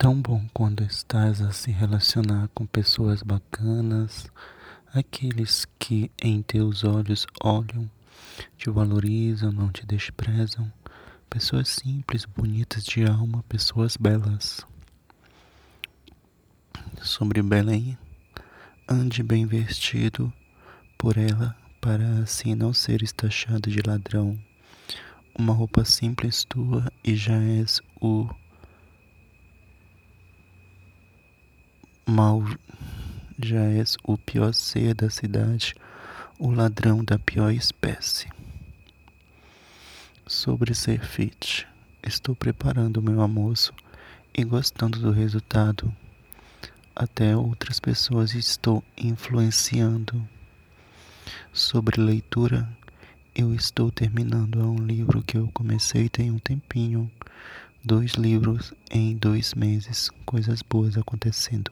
tão bom quando estás a se relacionar com pessoas bacanas, aqueles que em teus olhos olham, te valorizam, não te desprezam, pessoas simples, bonitas de alma, pessoas belas. Sobre Belém, ande bem vestido por ela para assim não seres taxado de ladrão. Uma roupa simples tua e já és o Mal já és o pior ser da cidade, o ladrão da pior espécie. Sobre ser fit, estou preparando meu almoço e gostando do resultado. Até outras pessoas estou influenciando. Sobre leitura, eu estou terminando um livro que eu comecei tem um tempinho. Dois livros em dois meses, coisas boas acontecendo.